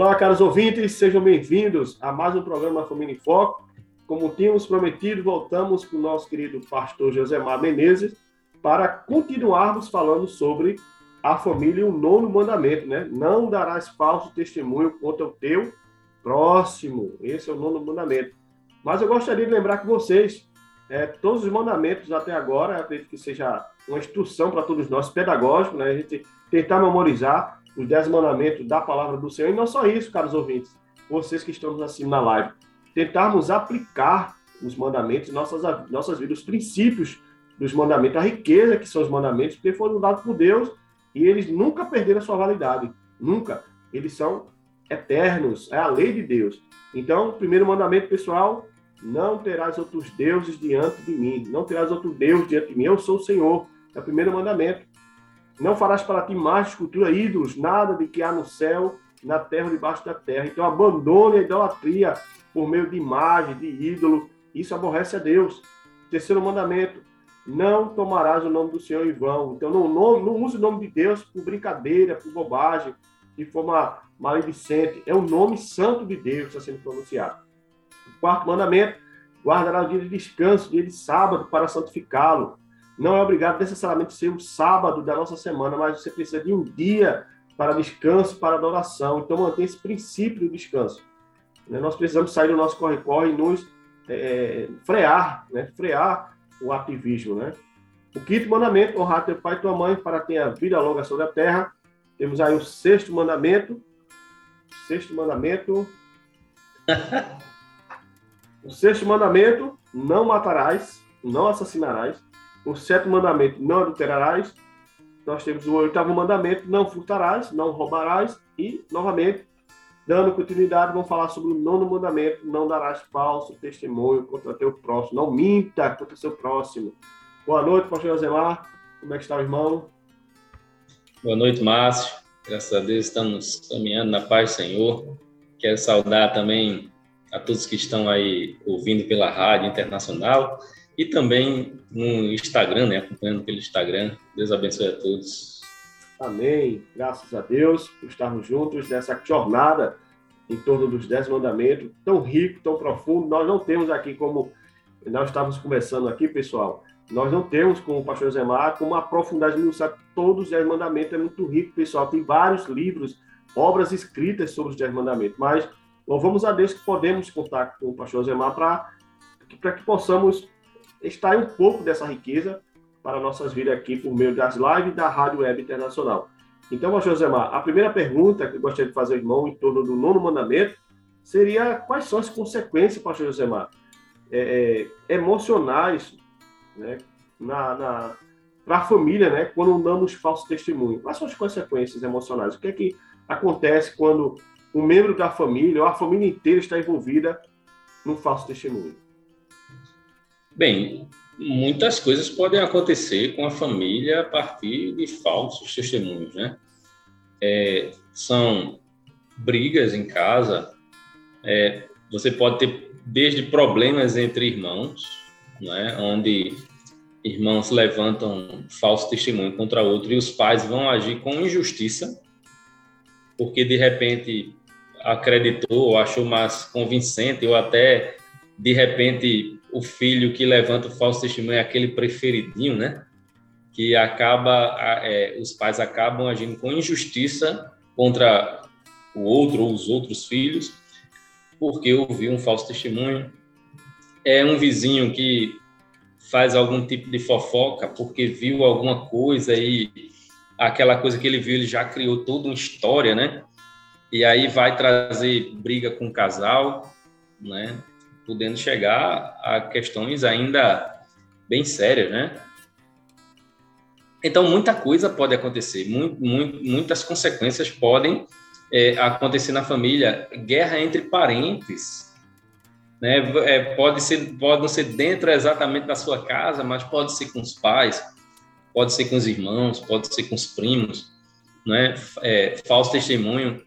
Olá, caros ouvintes, sejam bem-vindos a mais um programa Família em Foco. Como tínhamos prometido, voltamos com o nosso querido pastor Josemar Menezes para continuarmos falando sobre a família e o nono mandamento, né? Não darás falso testemunho contra o teu próximo. Esse é o nono mandamento. Mas eu gostaria de lembrar que vocês, é, todos os mandamentos até agora, acredito que seja uma instrução para todos nós, pedagógico, né? A gente tentar memorizar os dez mandamentos da palavra do Senhor. E não só isso, caros ouvintes, vocês que estão assistindo na live, tentarmos aplicar os mandamentos nossas, nossas vidas, os princípios dos mandamentos, a riqueza que são os mandamentos, porque foram dados por Deus e eles nunca perderam a sua validade. Nunca. Eles são eternos. É a lei de Deus. Então, primeiro mandamento, pessoal, não terás outros deuses diante de mim. Não terás outro Deus diante de mim. Eu sou o Senhor. É o primeiro mandamento. Não farás para ti mais escultura, ídolos, nada de que há no céu, na terra debaixo da terra. Então abandone a idolatria por meio de imagem, de ídolo. Isso aborrece a Deus. Terceiro mandamento: não tomarás o nome do Senhor em vão. Então não, não, não use o nome de Deus por brincadeira, por bobagem, de forma maledicente. É o nome santo de Deus que está sendo pronunciado. quarto mandamento: guardará o dia de descanso, dia de sábado, para santificá-lo não é obrigado necessariamente ser o sábado da nossa semana, mas você precisa de um dia para descanso, para adoração. Então, mantenha esse princípio do descanso. Né? Nós precisamos sair do nosso corre-corre e nos é, frear, né? frear o ativismo. Né? O quinto mandamento, honrar teu pai e tua mãe para ter a vida longa sobre a terra. Temos aí o sexto mandamento. Sexto mandamento. o sexto mandamento, não matarás, não assassinarás o sétimo mandamento, não adulterarás. Nós temos o oitavo mandamento, não furtarás, não roubarás. E, novamente, dando continuidade, vamos falar sobre o nono mandamento, não darás falso testemunho contra teu próximo. Não minta contra seu próximo. Boa noite, pastor Josemar. Como é que está irmão? Boa noite, Márcio. Graças a Deus estamos caminhando na paz do Senhor. Quero saudar também a todos que estão aí ouvindo pela rádio internacional e também no Instagram, né? Acompanhando pelo Instagram. Deus abençoe a todos. Amém. Graças a Deus por estarmos juntos nessa jornada em torno dos Dez Mandamentos, tão rico, tão profundo. Nós não temos aqui como nós estávamos conversando aqui, pessoal. Nós não temos, como o pastor Zemar, como aprofundar todos os Dez Mandamentos. É muito rico, pessoal. Tem vários livros, obras escritas sobre os Dez Mandamentos. Mas louvamos a Deus que podemos contar com o pastor Zemar para que possamos extrair um pouco dessa riqueza para nossas vidas aqui por meio das lives da Rádio Web Internacional. Então, Josemar, a primeira pergunta que eu gostaria de fazer, irmão, em torno do nono mandamento, seria quais são as consequências, pastor Josemar, é, é, emocionais né, na, na para a família, né, quando damos falso testemunho? Quais são as consequências emocionais? O que é que acontece quando um membro da família ou a família inteira está envolvida no falso testemunho? Bem, muitas coisas podem acontecer com a família a partir de falsos testemunhos, né? É, são brigas em casa, é, você pode ter desde problemas entre irmãos, né, onde irmãos levantam falso testemunho contra outro e os pais vão agir com injustiça, porque de repente acreditou, achou mais convincente ou até de repente o filho que levanta o falso testemunho é aquele preferidinho, né? Que acaba, é, os pais acabam agindo com injustiça contra o outro ou os outros filhos, porque ouviu um falso testemunho. É um vizinho que faz algum tipo de fofoca porque viu alguma coisa e aquela coisa que ele viu, ele já criou toda uma história, né? E aí vai trazer briga com o casal, né? Podendo chegar a questões ainda bem sérias, né? Então, muita coisa pode acontecer, muito, muito, muitas consequências podem é, acontecer na família. Guerra entre parentes, né? É, pode ser, pode não ser dentro exatamente da sua casa, mas pode ser com os pais, pode ser com os irmãos, pode ser com os primos, né? É, falso testemunho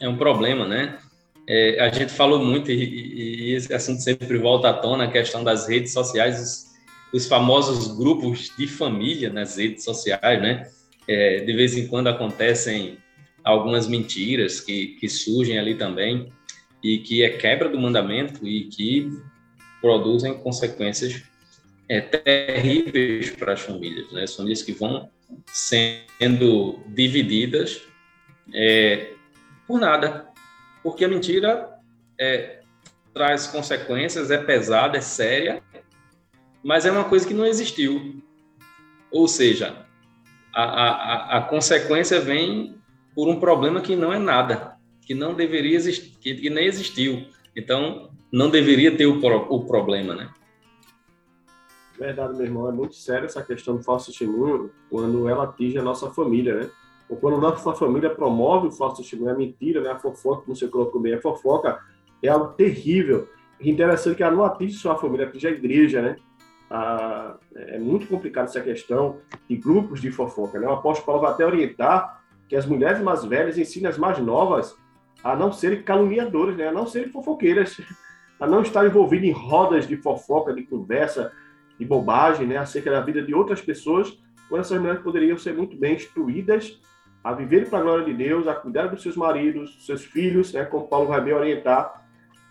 é um problema, né? É, a gente falou muito e, e, esse assunto sempre volta à tona a questão das redes sociais, os, os famosos grupos de família nas redes sociais, né? É, de vez em quando acontecem algumas mentiras que, que surgem ali também e que é quebra do mandamento e que produzem consequências é, terríveis para as famílias, né? São famílias que vão sendo divididas é, por nada, porque a mentira é, traz consequências, é pesada, é séria, mas é uma coisa que não existiu. Ou seja, a, a, a consequência vem por um problema que não é nada, que não deveria existir, que, que nem existiu. Então, não deveria ter o, o problema, né? Verdade, meu irmão, é muito sério essa questão do falso testemunho quando ela atinge a nossa família, né? Quando a nossa família promove o falso testemunho, a mentira, né? A fofoca, como você colocou bem, a fofoca é algo terrível. E interessante que ela não atinge só a família, atinge a igreja, né? Ah, é muito complicado essa questão de grupos de fofoca, né? O apóstolo Paulo vai até orientar que as mulheres mais velhas ensinem as mais novas a não serem caluniadoras, né? A não serem fofoqueiras, a não estar envolvidas em rodas de fofoca, de conversa, de bobagem, né, acerca da vida de outras pessoas, quando essas mulheres poderiam ser muito bem instruídas a viver para a glória de Deus, a cuidar dos seus maridos, dos seus filhos, né, como Paulo vai bem orientar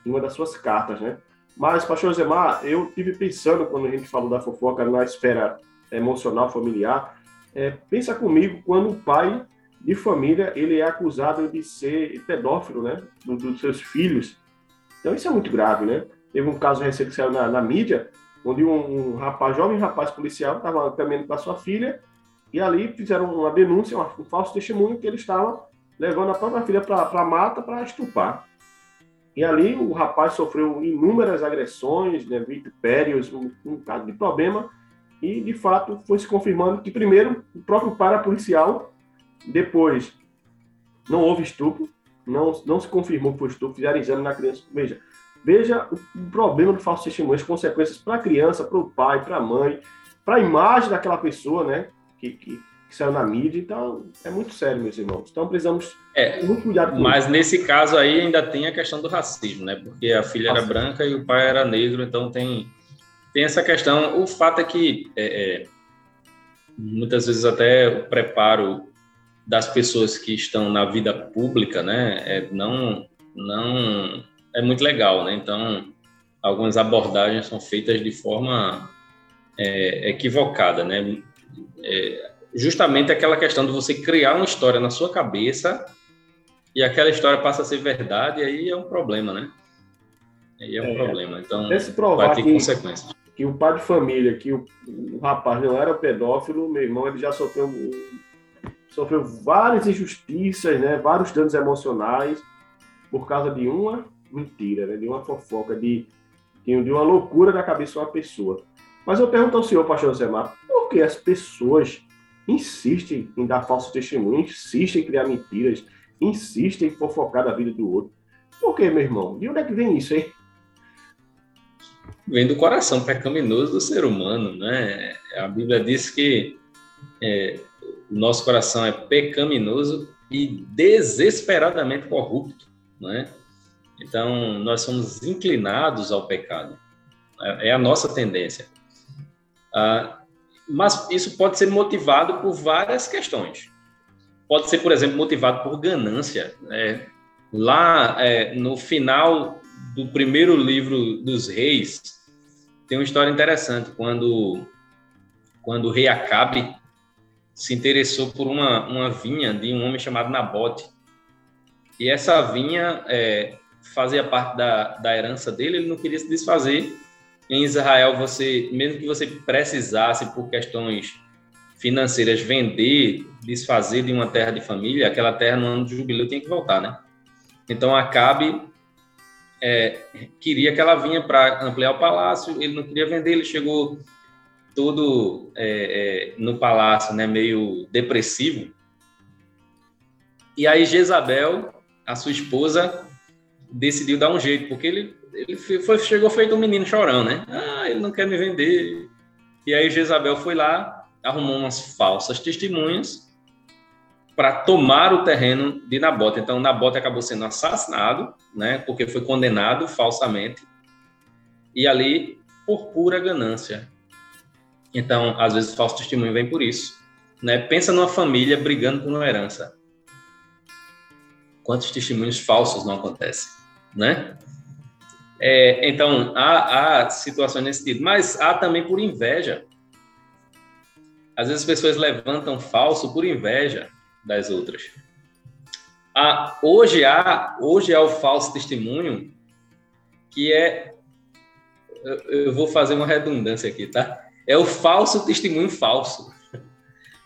em uma das suas cartas, né? Mas, pastor Zemar, eu tive pensando quando a gente falou da fofoca na esfera emocional, familiar, é, pensa comigo quando o pai de família ele é acusado de ser pedófilo, né, dos, dos seus filhos. Então isso é muito grave, né? Teve um caso recente que saiu na, na mídia onde um, um rapaz, jovem rapaz policial, estava caminhando com a sua filha e ali fizeram uma denúncia, um falso testemunho que ele estava levando a própria filha para a mata para estupar. E ali o rapaz sofreu inúmeras agressões, né, vitupérios, um, um caso de problema, e de fato foi se confirmando que, primeiro, o próprio para policial, depois, não houve estupro, não, não se confirmou que foi estupro, fizeram exame na criança. Veja, Veja o problema do falso testemunho, as consequências para a criança, para o pai, para a mãe, para a imagem daquela pessoa, né? Que, que, que, saiu na mídia. Então, é muito sério, meus irmãos. Então, precisamos é, ter muito cuidado com Mas isso. nesse caso aí ainda tem a questão do racismo, né? Porque a filha era branca e o pai era negro, então tem, tem essa questão. O fato é que é, é, muitas vezes até o preparo das pessoas que estão na vida pública, né? É, não, não é muito legal, né? Então, algumas abordagens são feitas de forma é, equivocada, né? É, justamente aquela questão de você criar uma história na sua cabeça e aquela história passa a ser verdade, e aí é um problema, né? Aí é um é, problema. Então, vai ter que, consequências. Que o pai de família, que o, o, rapaz não era pedófilo, meu irmão, ele já sofreu, sofreu várias injustiças, né? Vários danos emocionais por causa de uma mentira, né? de uma fofoca, de, de uma loucura da cabeça de uma pessoa. Mas eu pergunto ao senhor, pastor Zemar, por que as pessoas insistem em dar falso testemunho, insistem em criar mentiras, insistem em fofocar da vida do outro? Por que, meu irmão? De onde é que vem isso, hein? Vem do coração pecaminoso do ser humano, né? A Bíblia diz que é, o nosso coração é pecaminoso e desesperadamente corrupto, né? Então, nós somos inclinados ao pecado. É, é a nossa tendência. Ah, mas isso pode ser motivado por várias questões. Pode ser, por exemplo, motivado por ganância. É, lá é, no final do primeiro livro dos reis, tem uma história interessante, quando, quando o rei Acabe se interessou por uma, uma vinha de um homem chamado Nabote. E essa vinha é, fazia parte da, da herança dele, ele não queria se desfazer. Em Israel, você, mesmo que você precisasse por questões financeiras vender, desfazer de uma terra de família, aquela terra no ano de jubileu tinha que voltar, né? Então Acabe é, queria que ela vinha para ampliar o palácio, ele não queria vender, ele chegou todo é, é, no palácio, né, meio depressivo. E aí Jezabel, a sua esposa, decidiu dar um jeito, porque ele, ele foi, chegou feito um menino chorão, né? Ah, ele não quer me vender. E aí Jezabel foi lá, arrumou umas falsas testemunhas para tomar o terreno de Nabote. Então Nabote acabou sendo assassinado, né? Porque foi condenado falsamente. E ali por pura ganância. Então, às vezes, o falso testemunho vem por isso. Né? Pensa numa família brigando por uma herança. Quantos testemunhos falsos não acontecem? Né? É, então, há, há situações nesse sentido, mas há também por inveja. Às vezes as pessoas levantam falso por inveja das outras. Há, hoje há hoje há o falso testemunho que é eu, eu vou fazer uma redundância aqui, tá? É o falso testemunho falso,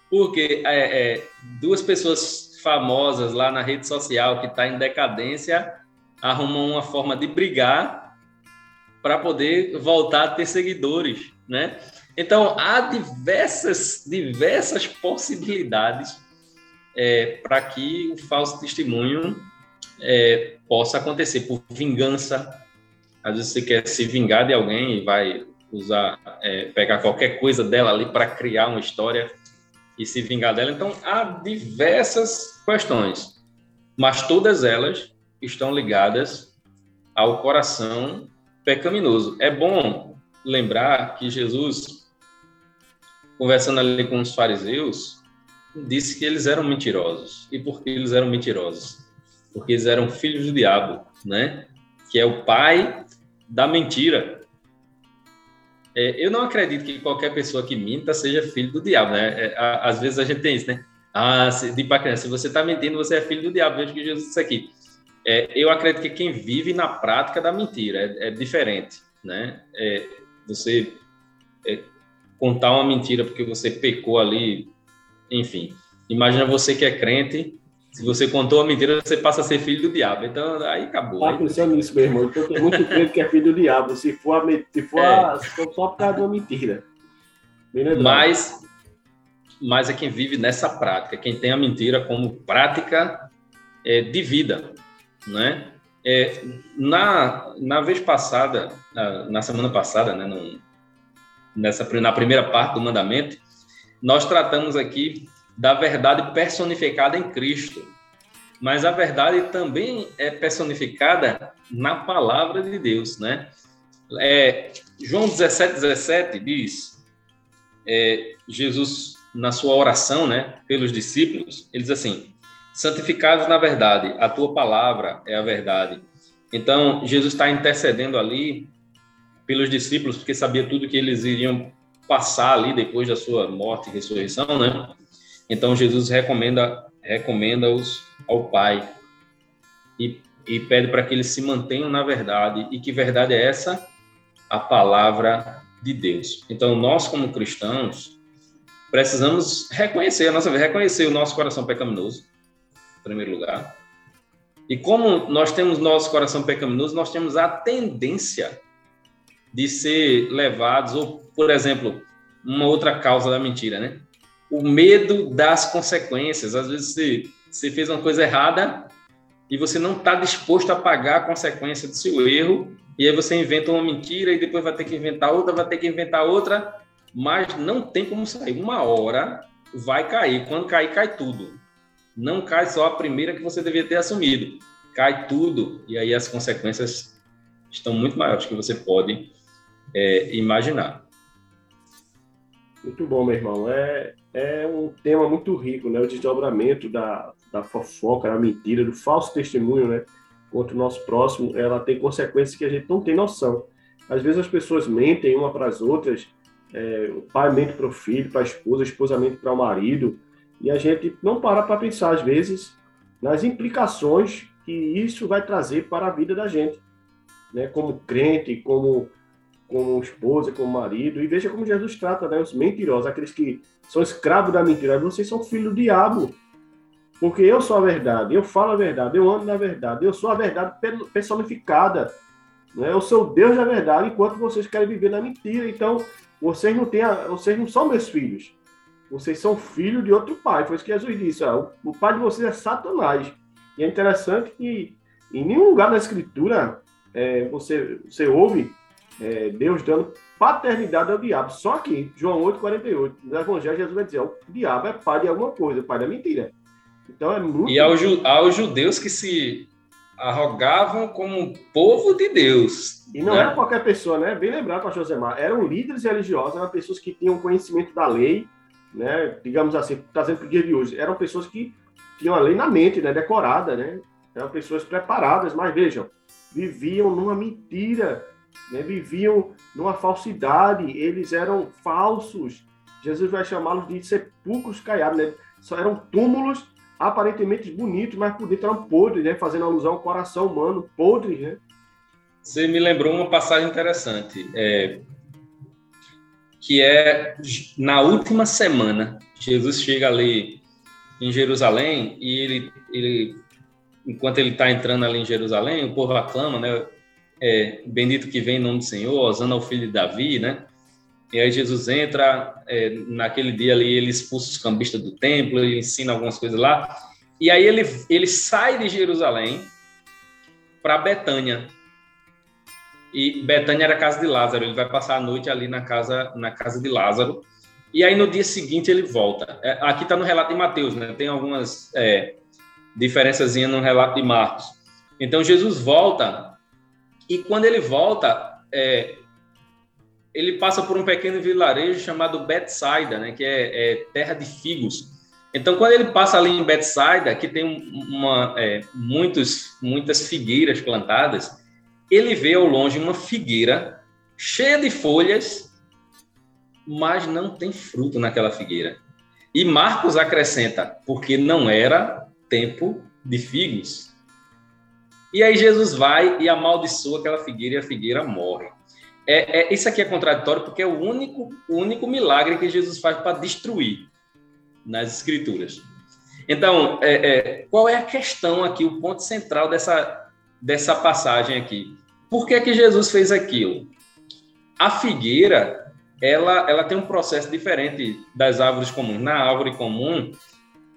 porque é, é, duas pessoas famosas lá na rede social que está em decadência arrumam uma forma de brigar para poder voltar a ter seguidores, né? Então há diversas diversas possibilidades é, para que o falso testemunho é, possa acontecer por vingança. Às vezes você quer se vingar de alguém e vai usar é, pegar qualquer coisa dela ali para criar uma história e se vingar dela. Então há diversas questões, mas todas elas estão ligadas ao coração pecaminoso. É bom lembrar que Jesus, conversando ali com os fariseus, disse que eles eram mentirosos. E por que eles eram mentirosos? Porque eles eram filhos do diabo, né? Que é o pai da mentira. É, eu não acredito que qualquer pessoa que minta seja filho do diabo, né? É, às vezes a gente tem isso, né? Ah, se, de para criança, se você está mentindo, você é filho do diabo. Veja que Jesus disse aqui. É, eu acredito que quem vive na prática da mentira é, é diferente, né? É, você é, contar uma mentira porque você pecou ali, enfim. Imagina você que é crente, se você contou uma mentira, você passa a ser filho do diabo. Então, aí acabou. Tá pensando nisso, meu irmão. Então, tem muito crente que é filho do diabo. Se for, a, se for, é. a, se for só por causa de uma mentira. Mas, mas é quem vive nessa prática, quem tem a mentira como prática é, de vida né? É, na, na vez passada, na, semana passada, né, no, nessa, na primeira parte do mandamento, nós tratamos aqui da verdade personificada em Cristo. Mas a verdade também é personificada na palavra de Deus, né? É, João 17, 17 diz, é, Jesus, na sua oração, né, pelos discípulos, ele diz assim, santificados na verdade, a tua palavra é a verdade. Então, Jesus está intercedendo ali pelos discípulos, porque sabia tudo que eles iriam passar ali depois da sua morte e ressurreição, né? Então, Jesus recomenda recomenda-os ao Pai e, e pede para que eles se mantenham na verdade. E que verdade é essa? A palavra de Deus. Então, nós, como cristãos, precisamos reconhecer a nossa reconhecer o nosso coração pecaminoso, primeiro lugar. E como nós temos nosso coração pecaminoso, nós temos a tendência de ser levados, ou, por exemplo, uma outra causa da mentira, né? O medo das consequências. Às vezes você, você fez uma coisa errada e você não está disposto a pagar a consequência do seu erro, e aí você inventa uma mentira e depois vai ter que inventar outra, vai ter que inventar outra, mas não tem como sair. Uma hora vai cair. Quando cair, cai tudo não cai só a primeira que você devia ter assumido, cai tudo, e aí as consequências estão muito maiores que você pode é, imaginar. Muito bom, meu irmão. É, é um tema muito rico, né? O desdobramento da, da fofoca, da mentira, do falso testemunho, né? Contra o nosso próximo, ela tem consequências que a gente não tem noção. Às vezes as pessoas mentem uma para as outras, é, o pai mente para o filho, para a esposa, a esposa mente para o marido, e a gente não para para pensar, às vezes, nas implicações que isso vai trazer para a vida da gente, né? como crente, como, como esposa, como marido. E veja como Jesus trata né? os mentirosos, aqueles que são escravos da mentira. Vocês são filhos do diabo, porque eu sou a verdade, eu falo a verdade, eu ando na verdade, eu sou a verdade personificada. Né? Eu sou Deus da verdade, enquanto vocês querem viver na mentira. Então, vocês não têm, a, vocês não são meus filhos. Vocês são filhos de outro pai. Foi isso que Jesus disse. Ó, o, pai de vocês é Satanás. E é interessante que em nenhum lugar da Escritura é, você, você ouve é, Deus dando paternidade ao diabo. Só que, João 8,48, no Evangelho, Jesus vai dizer: o diabo é pai de alguma coisa, pai da mentira. Então é muito. E aos, aos judeus que se arrogavam como povo de Deus. E não né? era qualquer pessoa, né? Bem lembrado, pastor Josemar. Eram líderes religiosos, eram pessoas que tinham conhecimento da lei, né? Digamos assim, trazendo para o dia de hoje. Eram pessoas que tinham a lei na mente, né? Decorada, né? Eram pessoas preparadas, mas vejam, viviam numa mentira, né? viviam numa falsidade, eles eram falsos. Jesus vai chamá-los de sepulcros caiados, né? Só eram túmulos aparentemente bonitos, mas por dentro eram podres, né? Fazendo alusão ao coração humano, podre, né? Você me lembrou uma passagem interessante, é, que é na última semana, Jesus chega ali em Jerusalém e ele, ele enquanto ele está entrando ali em Jerusalém, o povo aclama, né? É, bendito que vem em nome do Senhor, Osana ao filho de Davi, né? E aí Jesus entra, é, naquele dia ali ele expulsa os cambistas do templo, ele ensina algumas coisas lá. E aí ele, ele sai de Jerusalém para Betânia. E Betânia era a casa de Lázaro, ele vai passar a noite ali na casa, na casa de Lázaro. E aí no dia seguinte ele volta. É, aqui está no relato de Mateus, né? Tem algumas é, no relato de Marcos. Então Jesus volta e quando ele volta, é, ele passa por um pequeno vilarejo chamado Betsaida, né, que é, é, terra de figos. Então, quando ele passa ali em Betsaida, que tem uma, é, muitos, muitas figueiras plantadas, ele vê ao longe uma figueira cheia de folhas, mas não tem fruto naquela figueira. E Marcos acrescenta, porque não era tempo de figos. E aí Jesus vai e amaldiçoa aquela figueira e a figueira morre. É, é, isso aqui é contraditório porque é o único, o único milagre que Jesus faz para destruir nas Escrituras. Então, é, é, qual é a questão aqui, o ponto central dessa, dessa passagem aqui? Por que, que Jesus fez aquilo? A figueira, ela, ela tem um processo diferente das árvores comuns. Na árvore comum,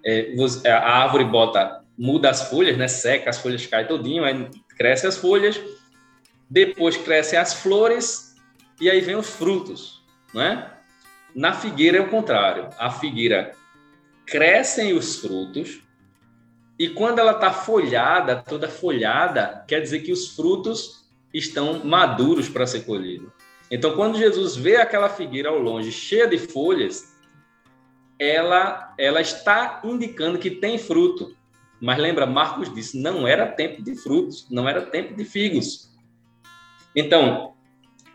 é, a árvore bota, muda as folhas, né? Seca, as folhas caem todinho, aí cresce as folhas, depois crescem as flores e aí vem os frutos, né? Na figueira é o contrário. A figueira crescem os frutos e quando ela está folhada, toda folhada, quer dizer que os frutos estão maduros para ser colhido. Então, quando Jesus vê aquela figueira ao longe cheia de folhas, ela ela está indicando que tem fruto. Mas lembra, Marcos disse, não era tempo de frutos, não era tempo de figos. Então,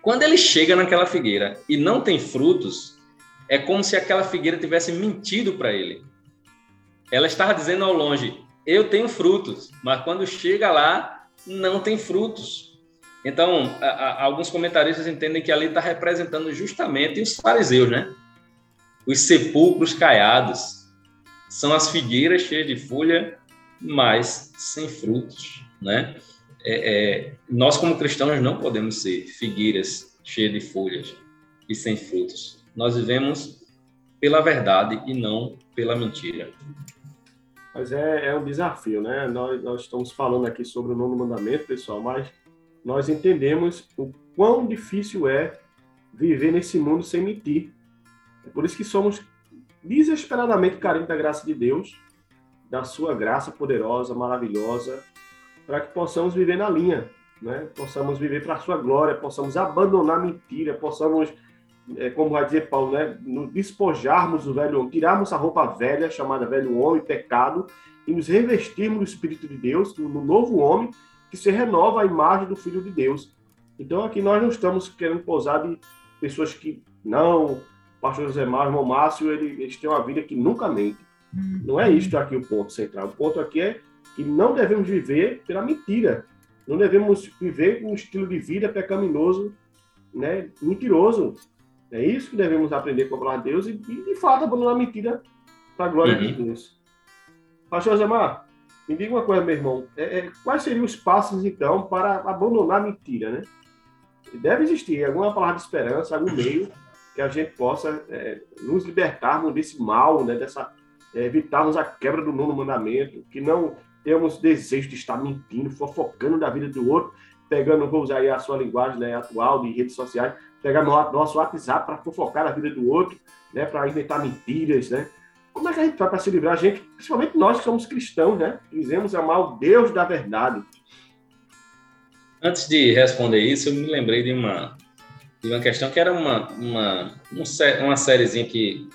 quando ele chega naquela figueira e não tem frutos, é como se aquela figueira tivesse mentido para ele. Ela estava dizendo ao longe: Eu tenho frutos, mas quando chega lá, não tem frutos. Então, a, a, alguns comentaristas entendem que ali está representando justamente os fariseus, né? Os sepulcros caiados. São as figueiras cheias de folha, mas sem frutos, né? é, é, nós, como cristãos, não podemos ser figueiras cheias de folhas e sem frutos. Nós vivemos pela verdade e não pela mentira. Mas é, é um desafio, né? Nós, nós estamos falando aqui sobre o nono mandamento, pessoal, mas nós entendemos o quão difícil é viver nesse mundo sem mentir. É por isso que somos desesperadamente carentes da graça de Deus, da sua graça poderosa, maravilhosa, para que possamos viver na linha, né? possamos viver para a sua glória, possamos abandonar mentira, possamos, é, como vai dizer Paulo, né? nos despojarmos do velho homem, tirarmos a roupa velha, chamada velho homem, pecado, e nos revestirmos do Espírito de Deus, no novo homem, que se renova a imagem do Filho de Deus. Então aqui nós não estamos querendo posar de pessoas que não, pastor José Mar, irmão Márcio, eles têm uma vida que nunca mente. Não é isto aqui o ponto central. O ponto aqui é que não devemos viver pela mentira. Não devemos viver com um estilo de vida pecaminoso, né, mentiroso. É isso que devemos aprender com a palavra de Deus e, de fato, abandonar a mentira para a glória uhum. de Deus. Pastor Zemar, me diga uma coisa, meu irmão. É, é, quais seriam os passos, então, para abandonar a mentira, né? Deve existir alguma palavra de esperança, algum meio que a gente possa é, nos libertarmos desse mal, né, dessa, é, evitarmos a quebra do nono mandamento, que não temos desejo de estar mentindo, fofocando da vida do outro, pegando, vou usar aí a sua linguagem né, atual de redes sociais, pegar no nosso WhatsApp para fofocar a vida do outro, né, para inventar mentiras, né? Como é que a gente faz para se livrar? A gente, principalmente nós que somos cristãos, né? Dizemos amar o Deus da verdade. Antes de responder isso, eu me lembrei de uma, de uma questão que era uma, uma, uma sériezinha que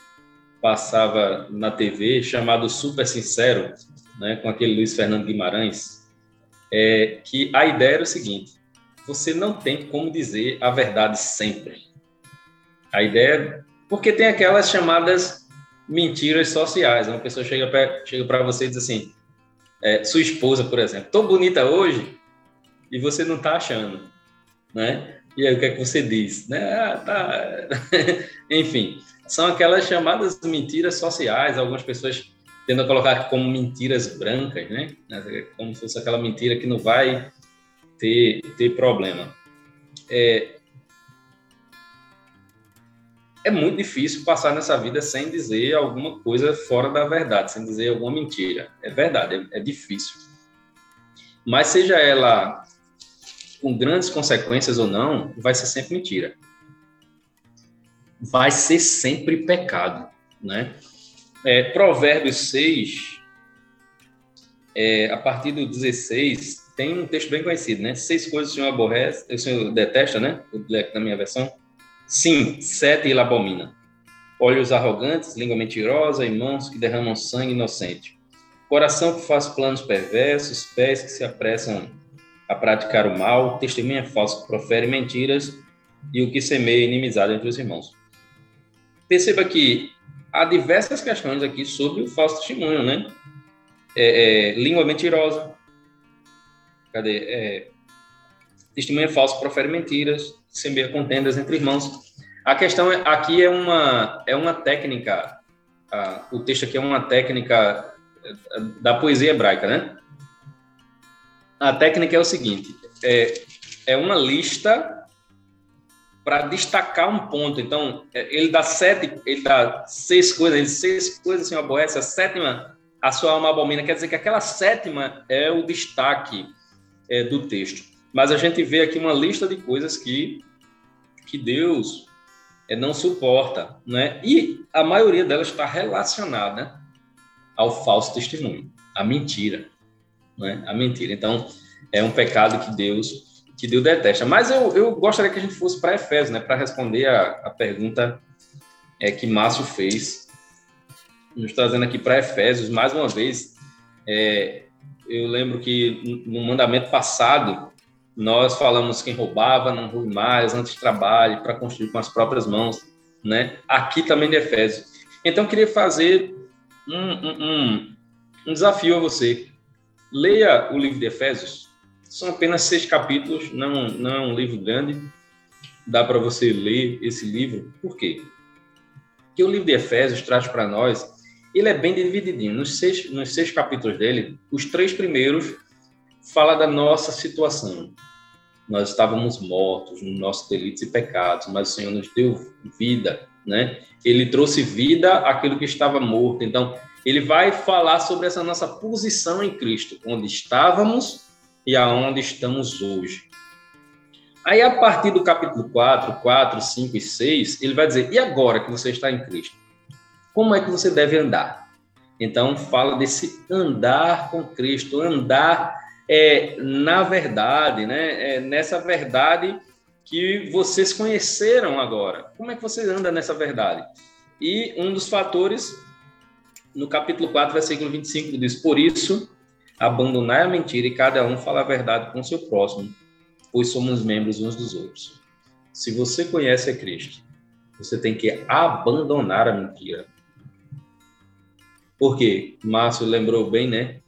passava na TV chamado Super Sincero, né, com aquele Luiz Fernando Guimarães, é, que a ideia era o seguinte: você não tem como dizer a verdade sempre. A ideia, porque tem aquelas chamadas mentiras sociais. Uma pessoa chega para chega você e diz assim: é, sua esposa, por exemplo, tô bonita hoje e você não tá achando, né? E aí o que é que você diz? Né? Ah, tá. Enfim, são aquelas chamadas mentiras sociais. Algumas pessoas tendo a colocar como mentiras brancas, né? Como se fosse aquela mentira que não vai ter, ter problema. É, é muito difícil passar nessa vida sem dizer alguma coisa fora da verdade, sem dizer alguma mentira. É verdade, é, é difícil. Mas seja ela com grandes consequências ou não, vai ser sempre mentira. Vai ser sempre pecado, né? É, Provérbios 6, é, a partir do 16, tem um texto bem conhecido, né? Seis coisas o Senhor aborrece, o Senhor detesta, né? O da minha versão. Sim, sete ele abomina. Olhos arrogantes, língua mentirosa e mãos que derramam sangue inocente. Coração que faz planos perversos, pés que se apressam a praticar o mal, testemunha falsa que profere mentiras e o que semeia inimizade entre os irmãos. Perceba que há diversas questões aqui sobre o falso testemunho, né? É, é, língua mentirosa. Cadê? É, testemunha falsa profere mentiras, semeia contendas entre irmãos. A questão é, aqui é uma, é uma técnica, a, o texto aqui é uma técnica é, da poesia hebraica, né? A técnica é o seguinte, é, é uma lista para destacar um ponto. Então, é, ele dá sete, ele dá seis coisas, ele seis coisas assim aborrece, a sétima a sua alma abomina, quer dizer que aquela sétima é o destaque é, do texto. Mas a gente vê aqui uma lista de coisas que, que Deus é, não suporta, né? E a maioria delas está relacionada ao falso testemunho, à mentira, né? A mentira. Então, é um pecado que Deus que Deus detesta. Mas eu, eu gostaria que a gente fosse para Efésios, né? Para responder a, a pergunta é, que Márcio fez, nos trazendo aqui para Efésios mais uma vez. É, eu lembro que no mandamento passado nós falamos quem roubava, não roube mais, antes trabalhe para construir com as próprias mãos, né? Aqui também de Efésios. Então, eu queria fazer um, um, um desafio a você. Leia o livro de Efésios. São apenas seis capítulos, não, não é um livro grande. Dá para você ler esse livro. Por quê? Porque o livro de Efésios traz para nós, ele é bem divididinho. Nos seis, nos seis capítulos dele, os três primeiros fala da nossa situação, nós estávamos mortos nos nossos delitos e pecados, mas o Senhor nos deu vida, né? Ele trouxe vida àquilo que estava morto. Então, ele vai falar sobre essa nossa posição em Cristo, onde estávamos e aonde estamos hoje. Aí, a partir do capítulo 4, 4, 5 e 6, ele vai dizer: e agora que você está em Cristo? Como é que você deve andar? Então, fala desse andar com Cristo, andar é, na verdade, né, é nessa verdade que vocês conheceram agora. Como é que você anda nessa verdade? E um dos fatores, no capítulo 4, versículo 25, diz: Por isso, abandonai a mentira e cada um fala a verdade com o seu próximo, pois somos membros uns dos outros. Se você conhece a Cristo, você tem que abandonar a mentira. Porque Márcio lembrou bem, né?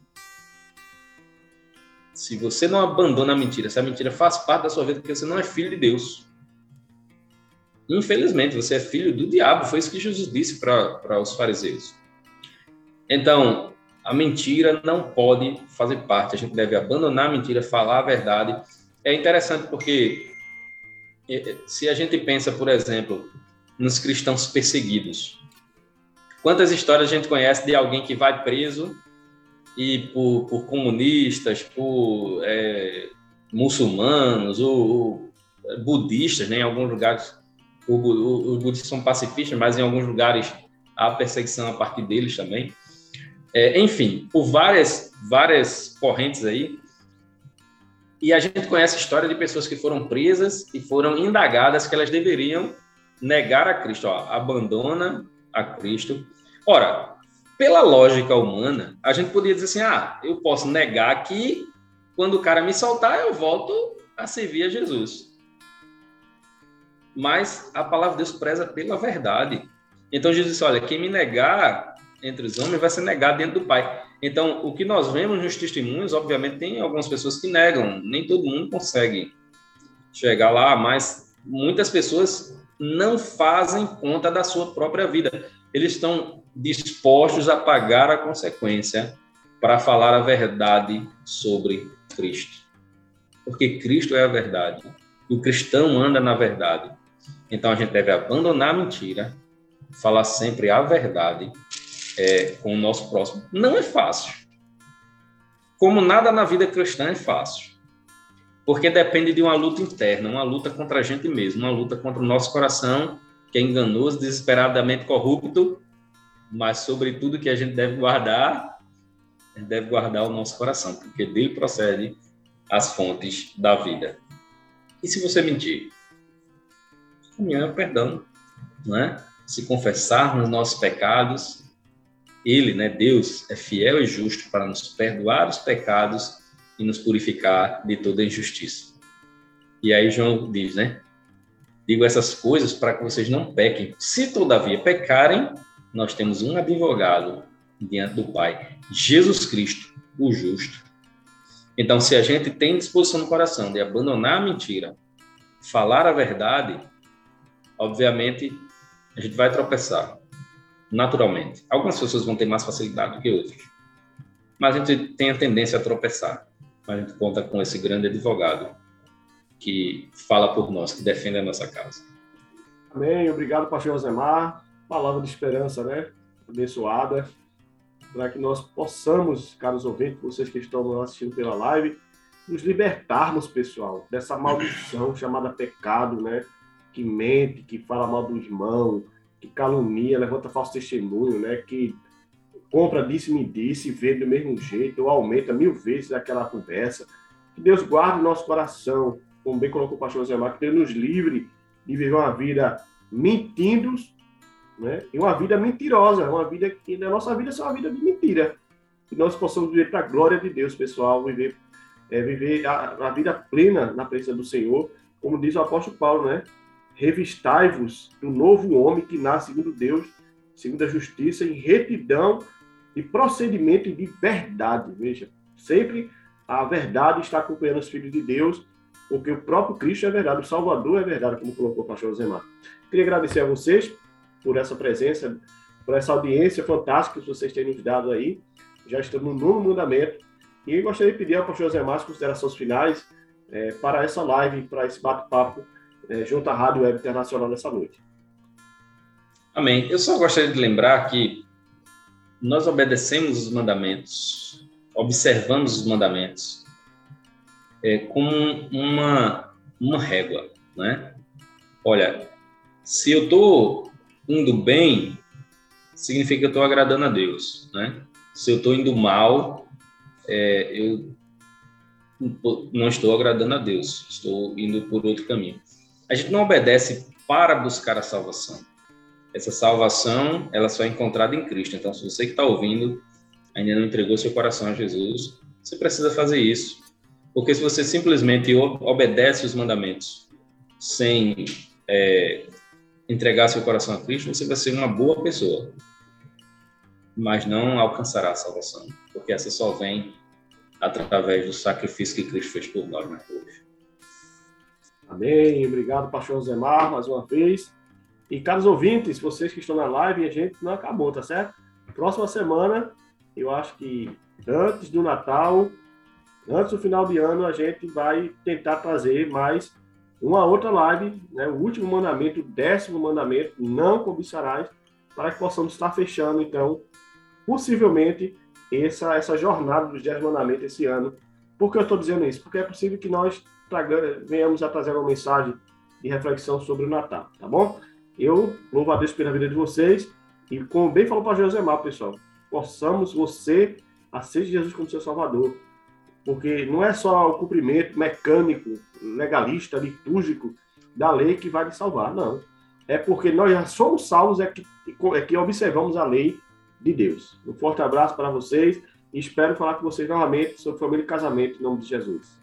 Se você não abandona a mentira, se a mentira faz parte da sua vida, porque você não é filho de Deus. Infelizmente, você é filho do diabo. Foi isso que Jesus disse para os fariseus. Então, a mentira não pode fazer parte. A gente deve abandonar a mentira, falar a verdade. É interessante porque é, é, se a gente pensa, por exemplo, nos cristãos perseguidos. Quantas histórias a gente conhece de alguém que vai preso e por, por comunistas, por é, muçulmanos, ou, ou, budistas, né? em alguns lugares os budistas são pacifistas, mas em alguns lugares há perseguição a partir deles também. É, enfim, por várias, várias correntes aí. E a gente conhece a história de pessoas que foram presas e foram indagadas que elas deveriam negar a Cristo, ó, abandona a Cristo. Ora, pela lógica humana, a gente poderia dizer assim: ah, eu posso negar que quando o cara me soltar, eu volto a servir a Jesus. Mas a palavra de Deus preza pela verdade. Então Jesus disse: olha, quem me negar entre os homens vai ser negado dentro do Pai. Então, o que nós vemos nos testemunhos, obviamente, tem algumas pessoas que negam, nem todo mundo consegue chegar lá, mas muitas pessoas não fazem conta da sua própria vida. Eles estão dispostos a pagar a consequência para falar a verdade sobre Cristo. Porque Cristo é a verdade. O cristão anda na verdade. Então a gente deve abandonar a mentira, falar sempre a verdade é, com o nosso próximo. Não é fácil. Como nada na vida cristã é fácil. Porque depende de uma luta interna, uma luta contra a gente mesmo, uma luta contra o nosso coração, que é enganoso, desesperadamente corrupto, mas sobretudo que a gente deve guardar, gente deve guardar o nosso coração, porque dele procede as fontes da vida. E se você mentir? Caminhar é perdão, não é? Se confessarmos nossos pecados, ele, né, Deus, é fiel e justo para nos perdoar os pecados e nos purificar de toda injustiça. E aí João diz, né? Digo essas coisas para que vocês não pequem. Se todavia pecarem, nós temos um advogado diante do Pai, Jesus Cristo, o justo. Então, se a gente tem disposição no coração de abandonar a mentira, falar a verdade, obviamente a gente vai tropeçar, naturalmente. Algumas pessoas vão ter mais facilidade do que outras, mas a gente tem a tendência a tropeçar a gente conta com esse grande advogado que fala por nós, que defende a nossa casa. Amém. Obrigado, pastor Josemar. Palavra de esperança, né? Abençoada. Para que nós possamos, caros ouvintes, vocês que estão assistindo pela live, nos libertarmos, pessoal, dessa maldição chamada pecado, né? Que mente, que fala mal do irmão, que calunia, levanta falso testemunho, né? Que compra disse, me disse, vê do mesmo jeito, ou aumenta mil vezes aquela conversa. Que Deus guarde o nosso coração, como bem colocou o pastor Zé Mar, que Deus nos livre de viver uma vida mentindo, né? e uma vida mentirosa, uma vida que na nossa vida é uma vida de mentira. Que nós possamos viver para a glória de Deus, pessoal, viver, é, viver a, a, vida plena na presença do Senhor, como diz o apóstolo Paulo, né? Revistai-vos do novo homem que nasce segundo Deus, segundo a justiça, em retidão de procedimento e de verdade. Veja, sempre a verdade está acompanhando os filhos de Deus, porque o próprio Cristo é verdade, o Salvador é verdade, como colocou o pastor Zemar. Queria agradecer a vocês por essa presença, por essa audiência fantástica que vocês têm nos dado aí. Já estamos no novo mandamento. E gostaria de pedir ao pastor Zemar as considerações finais é, para essa live, para esse bate-papo é, junto à Rádio Web Internacional nessa noite. Amém. Eu só gostaria de lembrar que nós obedecemos os mandamentos, observamos os mandamentos é, como uma, uma régua, né? Olha, se eu estou indo bem, significa que eu estou agradando a Deus, né? Se eu estou indo mal, é, eu não estou agradando a Deus, estou indo por outro caminho. A gente não obedece para buscar a salvação essa salvação ela só é encontrada em Cristo. Então, se você que está ouvindo ainda não entregou seu coração a Jesus, você precisa fazer isso. Porque se você simplesmente obedece os mandamentos sem é, entregar seu coração a Cristo, você vai ser uma boa pessoa, mas não alcançará a salvação, porque essa só vem através do sacrifício que Cristo fez por nós na cruz. Amém. Obrigado, pastor Zemar, mais uma vez. E, caros ouvintes, vocês que estão na live, a gente não acabou, tá certo? Próxima semana, eu acho que antes do Natal, antes do final de ano, a gente vai tentar trazer mais uma outra live, né, o último mandamento, o décimo mandamento, não cobiçarás, para que possamos estar fechando, então, possivelmente, essa, essa jornada dos dez mandamentos esse ano. Por que eu estou dizendo isso? Porque é possível que nós venhamos a trazer uma mensagem de reflexão sobre o Natal, tá bom? Eu louvo a Deus pela vida de vocês e, como bem falou para Josemar, pessoal, possamos você aceite Jesus como seu Salvador. Porque não é só o cumprimento mecânico, legalista, litúrgico da lei que vai te salvar, não. É porque nós já somos salvos, é que, é que observamos a lei de Deus. Um forte abraço para vocês e espero falar com vocês novamente sobre família e casamento em nome de Jesus.